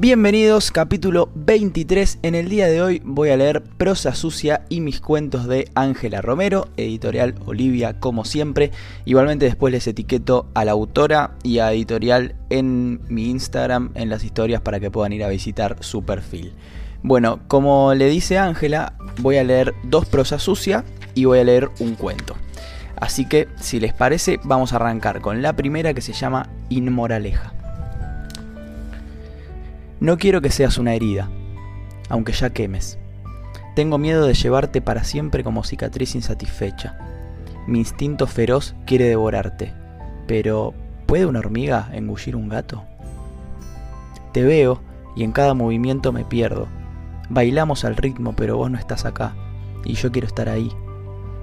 Bienvenidos, capítulo 23. En el día de hoy voy a leer Prosa Sucia y mis cuentos de Ángela Romero, editorial Olivia, como siempre. Igualmente después les etiqueto a la autora y a editorial en mi Instagram, en las historias, para que puedan ir a visitar su perfil. Bueno, como le dice Ángela, voy a leer dos Prosa Sucia y voy a leer un cuento. Así que, si les parece, vamos a arrancar con la primera que se llama Inmoraleja. No quiero que seas una herida, aunque ya quemes. Tengo miedo de llevarte para siempre como cicatriz insatisfecha. Mi instinto feroz quiere devorarte, pero ¿puede una hormiga engullir un gato? Te veo y en cada movimiento me pierdo. Bailamos al ritmo, pero vos no estás acá, y yo quiero estar ahí,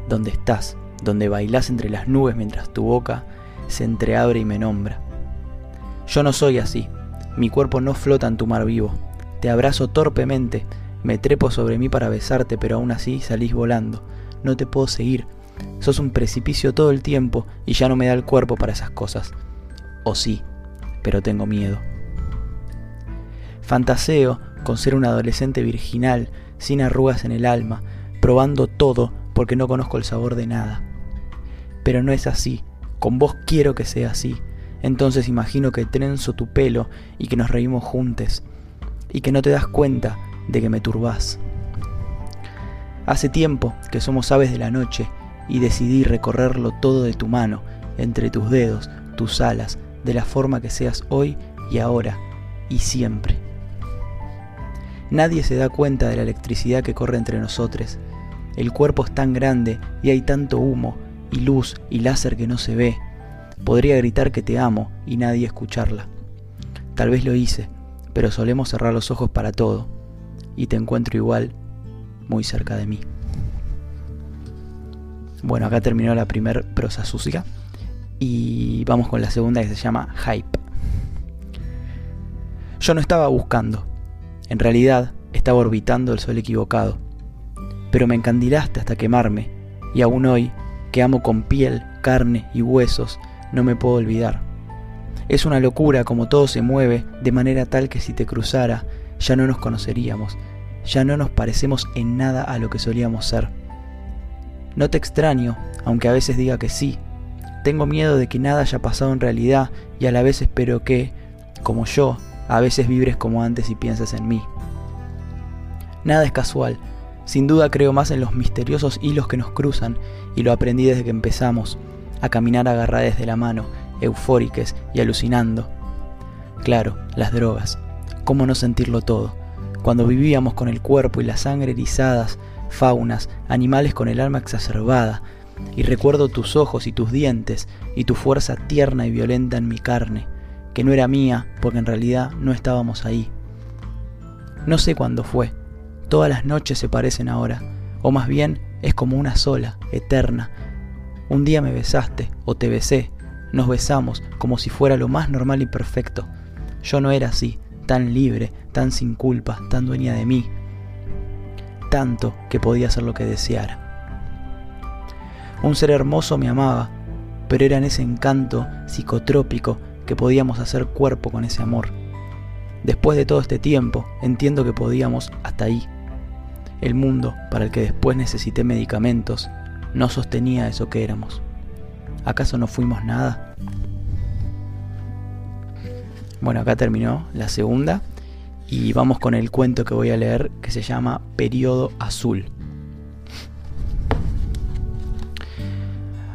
donde estás, donde bailás entre las nubes mientras tu boca se entreabre y me nombra. Yo no soy así, mi cuerpo no flota en tu mar vivo. Te abrazo torpemente, me trepo sobre mí para besarte, pero aún así salís volando. No te puedo seguir. Sos un precipicio todo el tiempo y ya no me da el cuerpo para esas cosas. O sí, pero tengo miedo. Fantaseo con ser un adolescente virginal, sin arrugas en el alma, probando todo porque no conozco el sabor de nada. Pero no es así, con vos quiero que sea así, entonces imagino que trenzo tu pelo y que nos reímos juntos y que no te das cuenta de que me turbás. Hace tiempo que somos aves de la noche y decidí recorrerlo todo de tu mano, entre tus dedos, tus alas, de la forma que seas hoy y ahora y siempre. Nadie se da cuenta de la electricidad que corre entre nosotros. El cuerpo es tan grande y hay tanto humo y luz y láser que no se ve Podría gritar que te amo y nadie escucharla. Tal vez lo hice, pero solemos cerrar los ojos para todo, y te encuentro igual muy cerca de mí. Bueno, acá terminó la primer prosa sucia y vamos con la segunda que se llama Hype. Yo no estaba buscando, en realidad estaba orbitando el sol equivocado, pero me encandilaste hasta quemarme y aún hoy, que amo con piel, carne y huesos, no me puedo olvidar. Es una locura como todo se mueve, de manera tal que si te cruzara, ya no nos conoceríamos, ya no nos parecemos en nada a lo que solíamos ser. No te extraño, aunque a veces diga que sí. Tengo miedo de que nada haya pasado en realidad y a la vez espero que, como yo, a veces vibres como antes y pienses en mí. Nada es casual, sin duda creo más en los misteriosos hilos que nos cruzan y lo aprendí desde que empezamos a caminar agarradas de la mano, eufóricas y alucinando. Claro, las drogas. ¿Cómo no sentirlo todo? Cuando vivíamos con el cuerpo y la sangre erizadas, faunas, animales con el alma exacerbada, y recuerdo tus ojos y tus dientes y tu fuerza tierna y violenta en mi carne, que no era mía porque en realidad no estábamos ahí. No sé cuándo fue, todas las noches se parecen ahora, o más bien es como una sola, eterna, un día me besaste o te besé, nos besamos como si fuera lo más normal y perfecto. Yo no era así, tan libre, tan sin culpa, tan dueña de mí. Tanto que podía hacer lo que deseara. Un ser hermoso me amaba, pero era en ese encanto psicotrópico que podíamos hacer cuerpo con ese amor. Después de todo este tiempo, entiendo que podíamos hasta ahí. El mundo, para el que después necesité medicamentos, no sostenía eso que éramos. ¿Acaso no fuimos nada? Bueno, acá terminó la segunda y vamos con el cuento que voy a leer que se llama Periodo Azul.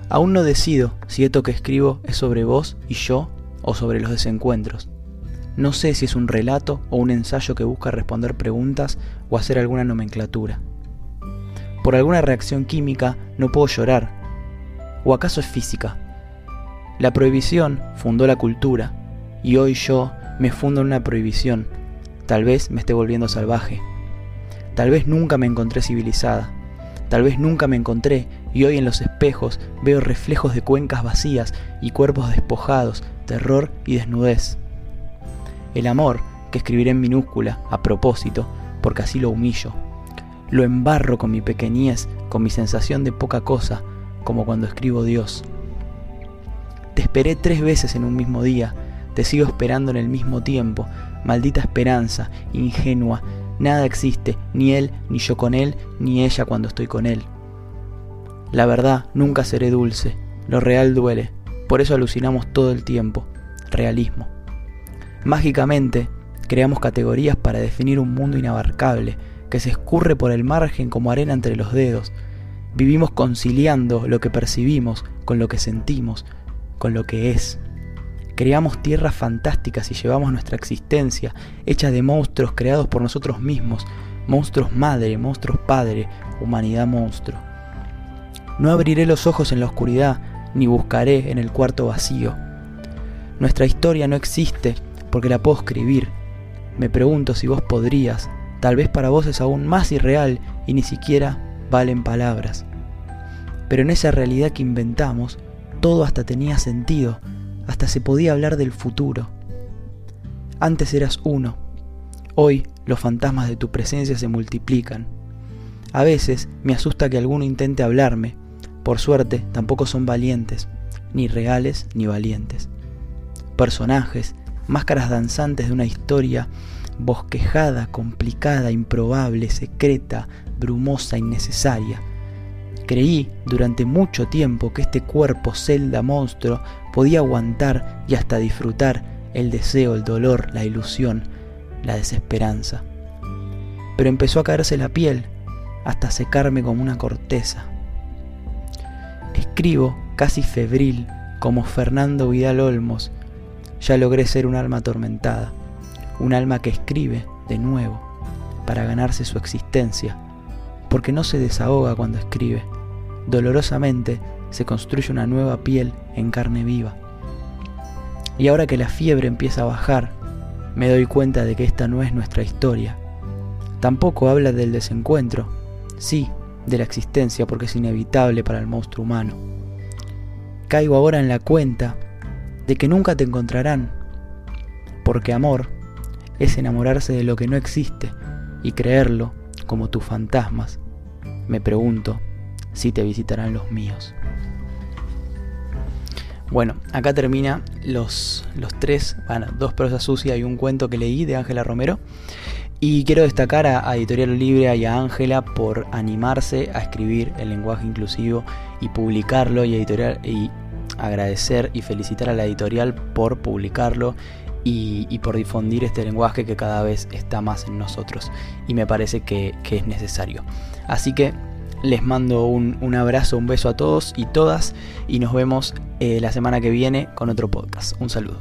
Aún no decido si esto que escribo es sobre vos y yo o sobre los desencuentros. No sé si es un relato o un ensayo que busca responder preguntas o hacer alguna nomenclatura. Por alguna reacción química no puedo llorar. ¿O acaso es física? La prohibición fundó la cultura y hoy yo me fundo en una prohibición. Tal vez me esté volviendo salvaje. Tal vez nunca me encontré civilizada. Tal vez nunca me encontré y hoy en los espejos veo reflejos de cuencas vacías y cuerpos despojados, terror y desnudez. El amor, que escribiré en minúscula, a propósito, porque así lo humillo, lo embarro con mi pequeñez, con mi sensación de poca cosa, como cuando escribo Dios. Te esperé tres veces en un mismo día, te sigo esperando en el mismo tiempo, maldita esperanza, ingenua, nada existe, ni él, ni yo con él, ni ella cuando estoy con él. La verdad, nunca seré dulce, lo real duele, por eso alucinamos todo el tiempo, realismo. Mágicamente, creamos categorías para definir un mundo inabarcable, que se escurre por el margen como arena entre los dedos. Vivimos conciliando lo que percibimos con lo que sentimos, con lo que es. Creamos tierras fantásticas y llevamos nuestra existencia, hecha de monstruos creados por nosotros mismos, monstruos madre, monstruos padre, humanidad monstruo. No abriré los ojos en la oscuridad, ni buscaré en el cuarto vacío. Nuestra historia no existe porque la puedo escribir. Me pregunto si vos podrías, tal vez para vos es aún más irreal y ni siquiera valen palabras. Pero en esa realidad que inventamos, todo hasta tenía sentido, hasta se podía hablar del futuro. Antes eras uno, hoy los fantasmas de tu presencia se multiplican. A veces me asusta que alguno intente hablarme, por suerte tampoco son valientes, ni reales ni valientes. Personajes, máscaras danzantes de una historia bosquejada, complicada, improbable, secreta, brumosa, innecesaria Creí durante mucho tiempo que este cuerpo celda monstruo podía aguantar y hasta disfrutar el deseo, el dolor, la ilusión, la desesperanza. Pero empezó a caerse la piel hasta secarme como una corteza. Escribo casi febril como Fernando Vidal Olmos. Ya logré ser un alma atormentada, un alma que escribe de nuevo para ganarse su existencia, porque no se desahoga cuando escribe dolorosamente se construye una nueva piel en carne viva. Y ahora que la fiebre empieza a bajar, me doy cuenta de que esta no es nuestra historia. Tampoco habla del desencuentro, sí, de la existencia porque es inevitable para el monstruo humano. Caigo ahora en la cuenta de que nunca te encontrarán, porque amor es enamorarse de lo que no existe y creerlo como tus fantasmas. Me pregunto, si te visitarán los míos. Bueno, acá termina los, los tres, bueno, dos prosas sucias y un cuento que leí de Ángela Romero. Y quiero destacar a, Editorial Libre y a Ángela por animarse a escribir el lenguaje inclusivo y publicarlo y, editorial, y agradecer y felicitar a la editorial por publicarlo y, por difundir este lenguaje que cada vez está más en nosotros y me parece que, es necesario. Así que les mando un, abrazo, un beso a todos y todas y nos vemos eh, la semana que viene con otro podcast. Un saludo.